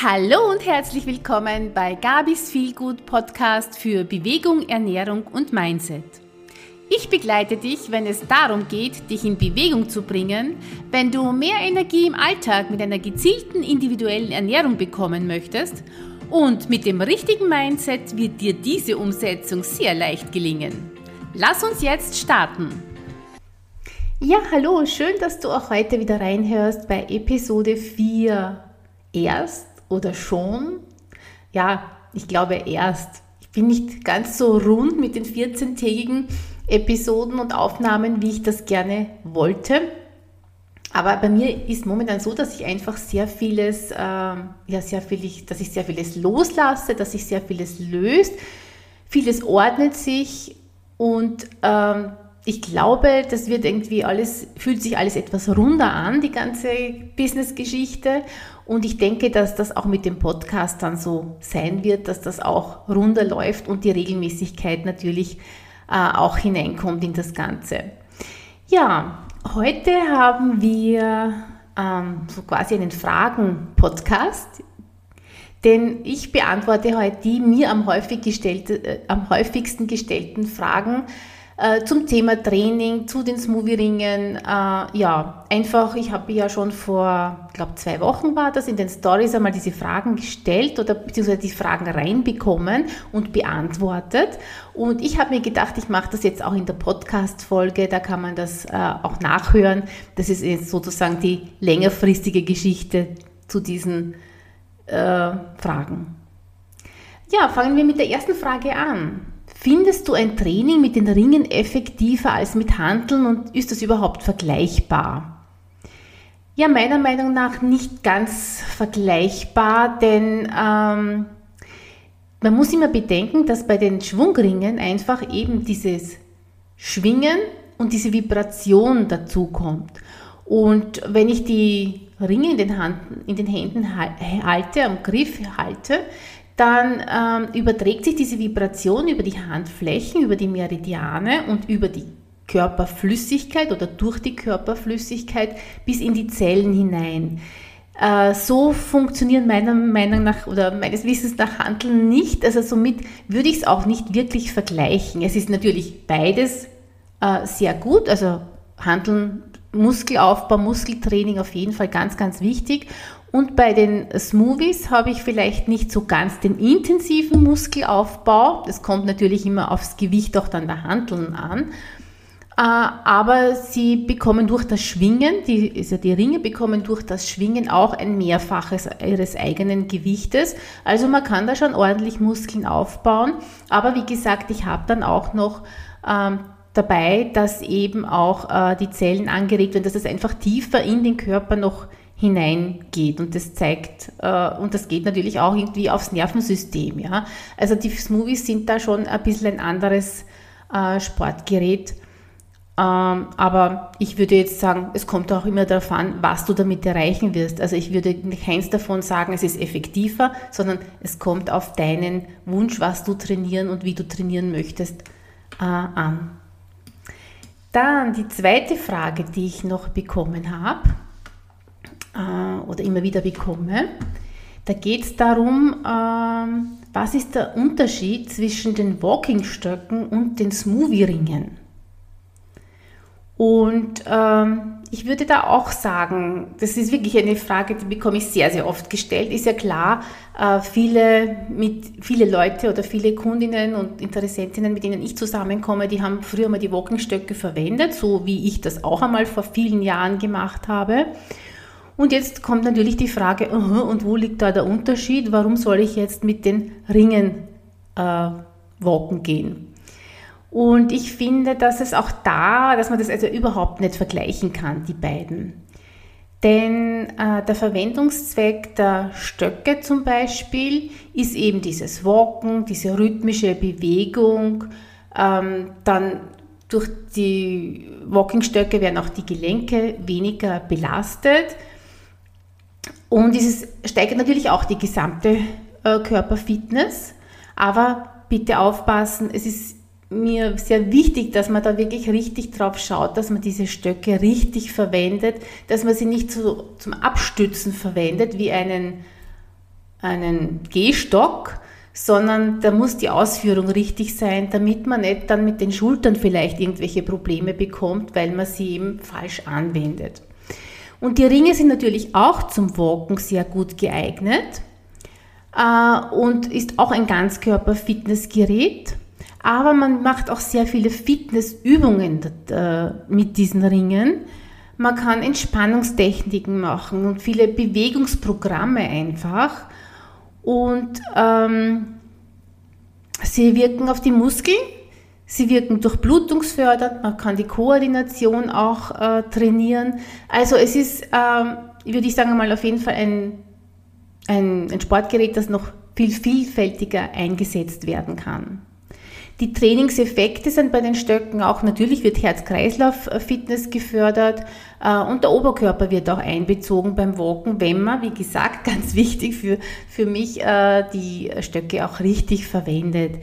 Hallo und herzlich willkommen bei Gabis Feelgood Podcast für Bewegung, Ernährung und Mindset. Ich begleite dich, wenn es darum geht, dich in Bewegung zu bringen, wenn du mehr Energie im Alltag mit einer gezielten individuellen Ernährung bekommen möchtest und mit dem richtigen Mindset wird dir diese Umsetzung sehr leicht gelingen. Lass uns jetzt starten. Ja, hallo, schön, dass du auch heute wieder reinhörst bei Episode 4. Erst oder schon? Ja, ich glaube erst. Ich bin nicht ganz so rund mit den 14-tägigen Episoden und Aufnahmen, wie ich das gerne wollte. Aber bei mir ist momentan so, dass ich einfach sehr vieles, äh, ja, sehr viel, dass ich sehr vieles loslasse, dass sich sehr vieles löst. Vieles ordnet sich und ähm, ich glaube, das wird irgendwie alles, fühlt sich alles etwas runder an, die ganze Business-Geschichte. Und ich denke, dass das auch mit dem Podcast dann so sein wird, dass das auch runder läuft und die Regelmäßigkeit natürlich äh, auch hineinkommt in das Ganze. Ja, heute haben wir ähm, so quasi einen Fragen-Podcast. Denn ich beantworte heute die mir am, häufig gestellte, äh, am häufigsten gestellten Fragen äh, zum Thema Training, zu den Smoothie-Ringen. Äh, ja, einfach, ich habe ja schon vor, glaube zwei Wochen war das, in den Stories einmal diese Fragen gestellt oder beziehungsweise die Fragen reinbekommen und beantwortet. Und ich habe mir gedacht, ich mache das jetzt auch in der Podcast-Folge, da kann man das äh, auch nachhören. Das ist jetzt sozusagen die längerfristige Geschichte zu diesen äh, Fragen. Ja, fangen wir mit der ersten Frage an. Findest du ein Training mit den Ringen effektiver als mit Handeln und ist das überhaupt vergleichbar? Ja, meiner Meinung nach nicht ganz vergleichbar, denn ähm, man muss immer bedenken, dass bei den Schwungringen einfach eben dieses Schwingen und diese Vibration dazukommt. Und wenn ich die Ringe in den, Hand, in den Händen halte, am Griff halte, dann ähm, überträgt sich diese Vibration über die Handflächen, über die Meridiane und über die Körperflüssigkeit oder durch die Körperflüssigkeit bis in die Zellen hinein. Äh, so funktionieren meiner Meinung nach oder meines Wissens nach Handeln nicht. Also somit würde ich es auch nicht wirklich vergleichen. Es ist natürlich beides äh, sehr gut. Also Handeln, Muskelaufbau, Muskeltraining auf jeden Fall ganz, ganz wichtig. Und bei den Smoothies habe ich vielleicht nicht so ganz den intensiven Muskelaufbau. Das kommt natürlich immer aufs Gewicht auch dann der Handeln an. Äh, aber sie bekommen durch das Schwingen, die, also die Ringe bekommen durch das Schwingen auch ein Mehrfaches ihres eigenen Gewichtes. Also man kann da schon ordentlich Muskeln aufbauen. Aber wie gesagt, ich habe dann auch noch ähm, dabei, dass eben auch äh, die Zellen angeregt werden, dass es einfach tiefer in den Körper noch hineingeht und das zeigt äh, und das geht natürlich auch irgendwie aufs Nervensystem, ja. Also die Smoothies sind da schon ein bisschen ein anderes äh, Sportgerät, ähm, aber ich würde jetzt sagen, es kommt auch immer darauf an, was du damit erreichen wirst. Also ich würde keins davon sagen, es ist effektiver, sondern es kommt auf deinen Wunsch, was du trainieren und wie du trainieren möchtest, äh, an. Dann die zweite Frage, die ich noch bekommen habe äh, oder immer wieder bekomme. Da geht es darum, äh, was ist der Unterschied zwischen den Walkingstöcken und den Smoothie-Ringen? Und ähm, ich würde da auch sagen, das ist wirklich eine Frage, die bekomme ich sehr, sehr oft gestellt. Ist ja klar, äh, viele, mit, viele Leute oder viele Kundinnen und Interessentinnen, mit denen ich zusammenkomme, die haben früher mal die Walkingstöcke verwendet, so wie ich das auch einmal vor vielen Jahren gemacht habe. Und jetzt kommt natürlich die Frage, uh, und wo liegt da der Unterschied? Warum soll ich jetzt mit den Ringen äh, walken gehen? Und ich finde, dass es auch da, dass man das also überhaupt nicht vergleichen kann, die beiden. Denn äh, der Verwendungszweck der Stöcke zum Beispiel ist eben dieses Walken, diese rhythmische Bewegung. Ähm, dann durch die Walkingstöcke werden auch die Gelenke weniger belastet. Und es steigert natürlich auch die gesamte äh, Körperfitness. Aber bitte aufpassen, es ist mir sehr wichtig, dass man da wirklich richtig drauf schaut, dass man diese Stöcke richtig verwendet, dass man sie nicht so zum Abstützen verwendet wie einen einen Gehstock, sondern da muss die Ausführung richtig sein, damit man nicht dann mit den Schultern vielleicht irgendwelche Probleme bekommt, weil man sie eben falsch anwendet. Und die Ringe sind natürlich auch zum Walken sehr gut geeignet äh, und ist auch ein Ganzkörper-Fitnessgerät. Aber man macht auch sehr viele Fitnessübungen äh, mit diesen Ringen. Man kann Entspannungstechniken machen und viele Bewegungsprogramme einfach. Und ähm, sie wirken auf die Muskeln, sie wirken durchblutungsfördernd, man kann die Koordination auch äh, trainieren. Also es ist, ähm, würde ich sagen mal, auf jeden Fall ein, ein, ein Sportgerät, das noch viel vielfältiger eingesetzt werden kann. Die Trainingseffekte sind bei den Stöcken auch, natürlich wird Herz-Kreislauf-Fitness gefördert äh, und der Oberkörper wird auch einbezogen beim Walken, wenn man, wie gesagt, ganz wichtig für, für mich, äh, die Stöcke auch richtig verwendet.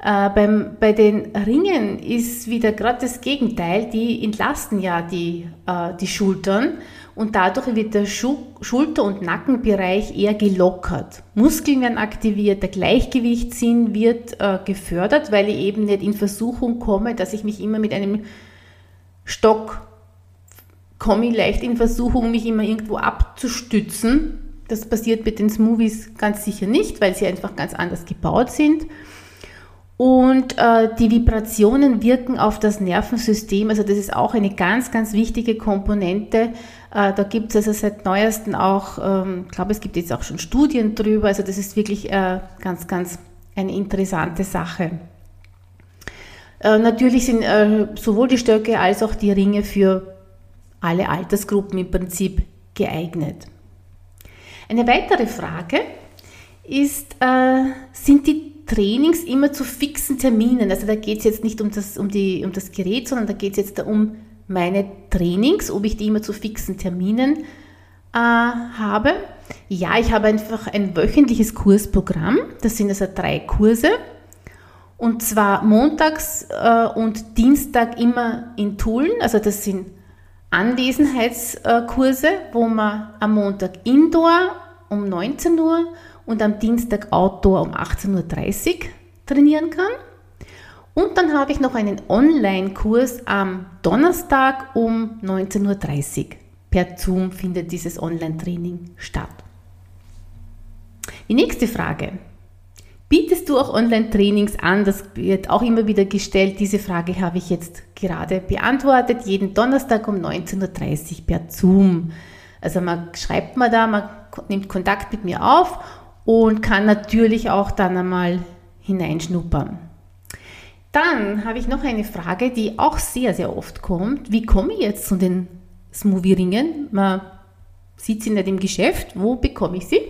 Äh, beim, bei den Ringen ist wieder gerade das Gegenteil, die entlasten ja die, äh, die Schultern und dadurch wird der Schu Schulter- und Nackenbereich eher gelockert. Muskeln werden aktiviert, der Gleichgewichtssinn wird äh, gefördert, weil ich eben nicht in Versuchung komme, dass ich mich immer mit einem Stock komme ich leicht in Versuchung, mich immer irgendwo abzustützen. Das passiert mit den Smoothies ganz sicher nicht, weil sie einfach ganz anders gebaut sind. Und äh, die Vibrationen wirken auf das Nervensystem. Also das ist auch eine ganz, ganz wichtige Komponente. Äh, da gibt es also seit neuestem auch, ähm, ich glaube, es gibt jetzt auch schon Studien drüber. Also das ist wirklich äh, ganz, ganz eine interessante Sache. Äh, natürlich sind äh, sowohl die Stöcke als auch die Ringe für alle Altersgruppen im Prinzip geeignet. Eine weitere Frage ist, äh, sind die Trainings immer zu fixen Terminen. Also da geht es jetzt nicht um das, um, die, um das Gerät, sondern da geht es jetzt um meine Trainings, ob ich die immer zu fixen Terminen äh, habe. Ja, ich habe einfach ein wöchentliches Kursprogramm. Das sind also drei Kurse. Und zwar montags äh, und Dienstag immer in Tulln. Also das sind Anwesenheitskurse, wo man am Montag Indoor um 19 Uhr und am Dienstag Outdoor um 18.30 Uhr trainieren kann. Und dann habe ich noch einen Online-Kurs am Donnerstag um 19.30 Uhr. Per Zoom findet dieses Online-Training statt. Die nächste Frage. Bietest du auch Online-Trainings an? Das wird auch immer wieder gestellt. Diese Frage habe ich jetzt gerade beantwortet. Jeden Donnerstag um 19.30 Uhr per Zoom. Also man schreibt mir da, man nimmt Kontakt mit mir auf und kann natürlich auch dann einmal hineinschnuppern. Dann habe ich noch eine Frage, die auch sehr, sehr oft kommt. Wie komme ich jetzt zu den Smoothie-Ringen? Man sieht sie nicht im Geschäft. Wo bekomme ich sie?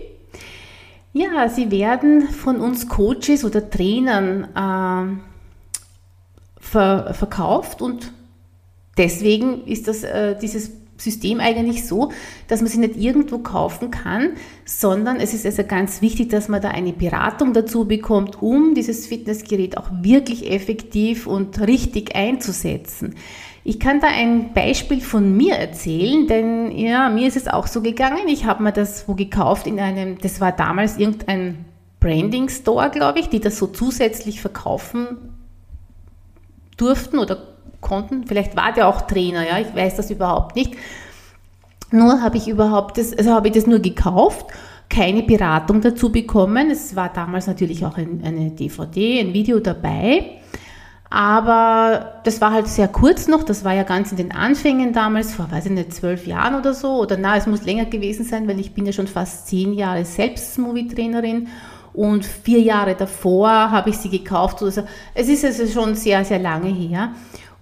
Ja, sie werden von uns Coaches oder Trainern äh, ver verkauft und deswegen ist das, äh, dieses System eigentlich so, dass man sie nicht irgendwo kaufen kann, sondern es ist also ganz wichtig, dass man da eine Beratung dazu bekommt, um dieses Fitnessgerät auch wirklich effektiv und richtig einzusetzen. Ich kann da ein Beispiel von mir erzählen, denn ja, mir ist es auch so gegangen. Ich habe mir das wo gekauft in einem, das war damals irgendein Branding Store, glaube ich, die das so zusätzlich verkaufen durften oder konnten. Vielleicht war der auch Trainer, ja, ich weiß das überhaupt nicht. Nur habe ich überhaupt das, also habe ich das nur gekauft, keine Beratung dazu bekommen. Es war damals natürlich auch ein, eine DVD, ein Video dabei. Aber das war halt sehr kurz noch, das war ja ganz in den Anfängen damals, vor, weiß ich nicht, zwölf Jahren oder so, oder na, es muss länger gewesen sein, weil ich bin ja schon fast zehn Jahre selbst Movie-Trainerin und vier Jahre davor habe ich sie gekauft. Also es ist also schon sehr, sehr lange her.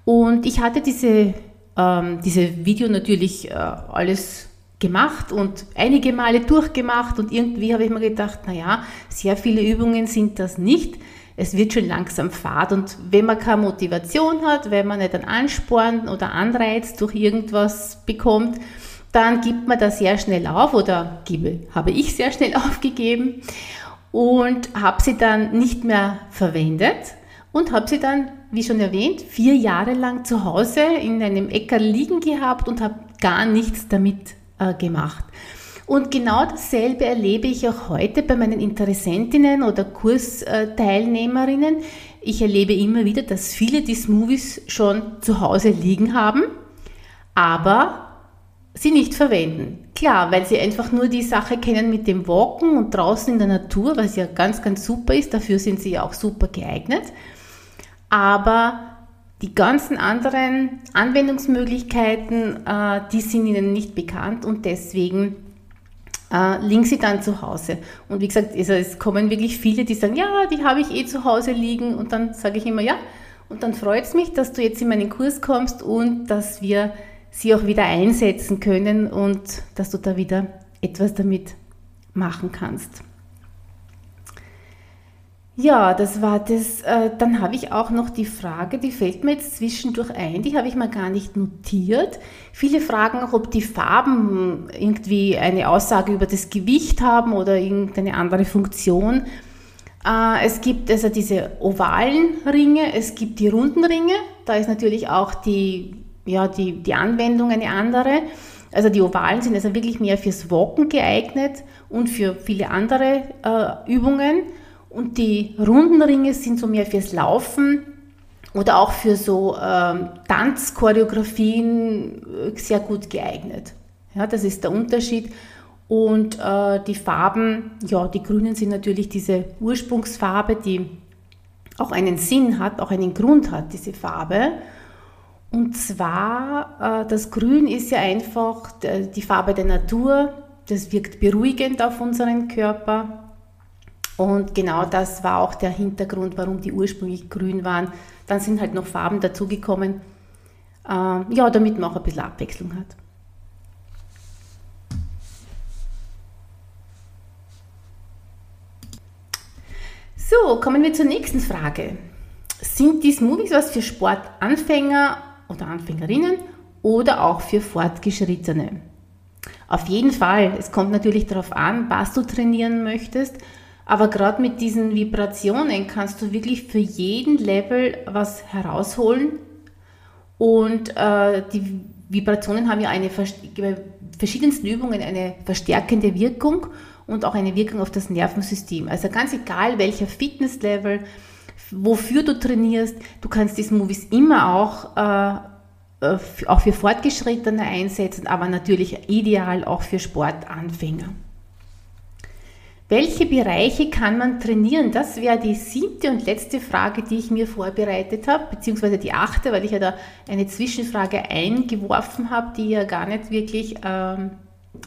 Und ich hatte diese, ähm, diese Video natürlich äh, alles gemacht und einige Male durchgemacht und irgendwie habe ich mir gedacht, naja, sehr viele Übungen sind das nicht. Es wird schon langsam fad und wenn man keine Motivation hat, wenn man nicht einen Ansporn oder Anreiz durch irgendwas bekommt, dann gibt man das sehr schnell auf oder gebe, habe ich sehr schnell aufgegeben und habe sie dann nicht mehr verwendet und habe sie dann, wie schon erwähnt, vier Jahre lang zu Hause in einem Äcker liegen gehabt und habe gar nichts damit äh, gemacht. Und genau dasselbe erlebe ich auch heute bei meinen Interessentinnen oder Kursteilnehmerinnen. Ich erlebe immer wieder, dass viele die Smoothies schon zu Hause liegen haben, aber sie nicht verwenden. Klar, weil sie einfach nur die Sache kennen mit dem Walken und draußen in der Natur, was ja ganz, ganz super ist. Dafür sind sie ja auch super geeignet. Aber die ganzen anderen Anwendungsmöglichkeiten, äh, die sind ihnen nicht bekannt und deswegen äh, liegen sie dann zu Hause. Und wie gesagt, also es kommen wirklich viele, die sagen, ja, die habe ich eh zu Hause liegen. Und dann sage ich immer, ja. Und dann freut es mich, dass du jetzt in meinen Kurs kommst und dass wir sie auch wieder einsetzen können und dass du da wieder etwas damit machen kannst. Ja, das war das. Äh, dann habe ich auch noch die Frage, die fällt mir jetzt zwischendurch ein, die habe ich mal gar nicht notiert. Viele fragen auch, ob die Farben irgendwie eine Aussage über das Gewicht haben oder irgendeine andere Funktion. Äh, es gibt also diese ovalen Ringe, es gibt die runden Ringe. Da ist natürlich auch die, ja, die, die Anwendung eine andere. Also die ovalen sind also wirklich mehr fürs Walken geeignet und für viele andere äh, Übungen. Und die runden Ringe sind so mehr fürs Laufen oder auch für so ähm, Tanzchoreografien äh, sehr gut geeignet. Ja, das ist der Unterschied. Und äh, die Farben, ja, die grünen sind natürlich diese Ursprungsfarbe, die auch einen Sinn hat, auch einen Grund hat, diese Farbe. Und zwar, äh, das Grün ist ja einfach die Farbe der Natur, das wirkt beruhigend auf unseren Körper. Und genau das war auch der Hintergrund, warum die ursprünglich grün waren. Dann sind halt noch Farben dazugekommen, äh, ja, damit man auch ein bisschen Abwechslung hat. So, kommen wir zur nächsten Frage. Sind die Smoothies was für Sportanfänger oder Anfängerinnen oder auch für Fortgeschrittene? Auf jeden Fall. Es kommt natürlich darauf an, was du trainieren möchtest aber gerade mit diesen Vibrationen kannst du wirklich für jeden Level was herausholen. Und äh, die Vibrationen haben ja eine bei verschiedensten Übungen eine verstärkende Wirkung und auch eine Wirkung auf das Nervensystem. Also ganz egal welcher Fitnesslevel, wofür du trainierst, du kannst diese Movies immer auch, äh, äh auch für Fortgeschrittene einsetzen, aber natürlich ideal auch für Sportanfänger. Welche Bereiche kann man trainieren? Das wäre die siebte und letzte Frage, die ich mir vorbereitet habe, beziehungsweise die achte, weil ich ja da eine Zwischenfrage eingeworfen habe, die ja gar nicht wirklich ähm,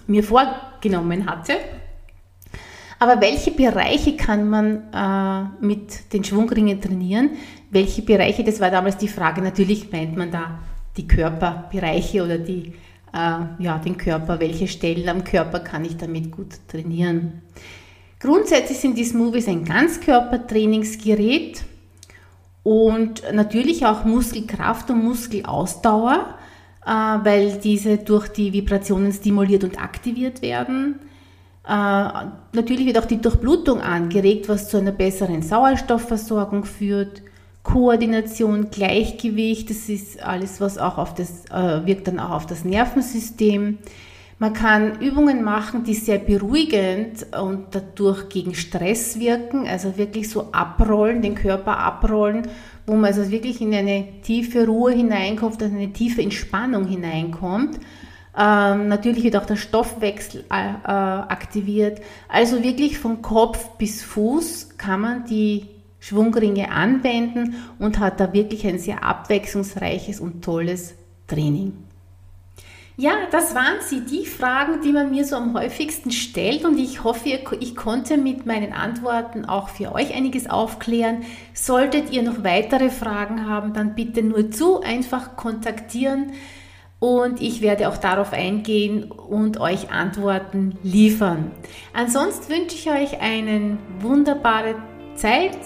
mir vorgenommen hatte. Aber welche Bereiche kann man äh, mit den Schwungringen trainieren? Welche Bereiche, das war damals die Frage, natürlich meint man da die Körperbereiche oder die, äh, ja, den Körper, welche Stellen am Körper kann ich damit gut trainieren? Grundsätzlich sind die Smoothies ein Ganzkörpertrainingsgerät und natürlich auch Muskelkraft und Muskelausdauer, äh, weil diese durch die Vibrationen stimuliert und aktiviert werden. Äh, natürlich wird auch die Durchblutung angeregt, was zu einer besseren Sauerstoffversorgung führt. Koordination, Gleichgewicht, das ist alles, was auch auf das, äh, wirkt dann auch auf das Nervensystem. Man kann Übungen machen, die sehr beruhigend und dadurch gegen Stress wirken, also wirklich so abrollen, den Körper abrollen, wo man also wirklich in eine tiefe Ruhe hineinkommt, in eine tiefe Entspannung hineinkommt. Ähm, natürlich wird auch der Stoffwechsel äh, äh, aktiviert. Also wirklich von Kopf bis Fuß kann man die Schwungringe anwenden und hat da wirklich ein sehr abwechslungsreiches und tolles Training. Ja, das waren sie, die Fragen, die man mir so am häufigsten stellt und ich hoffe, ich konnte mit meinen Antworten auch für euch einiges aufklären. Solltet ihr noch weitere Fragen haben, dann bitte nur zu einfach kontaktieren und ich werde auch darauf eingehen und euch Antworten liefern. Ansonsten wünsche ich euch eine wunderbare Zeit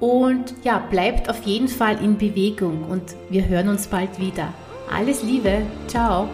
und ja, bleibt auf jeden Fall in Bewegung und wir hören uns bald wieder. Alles Liebe, ciao.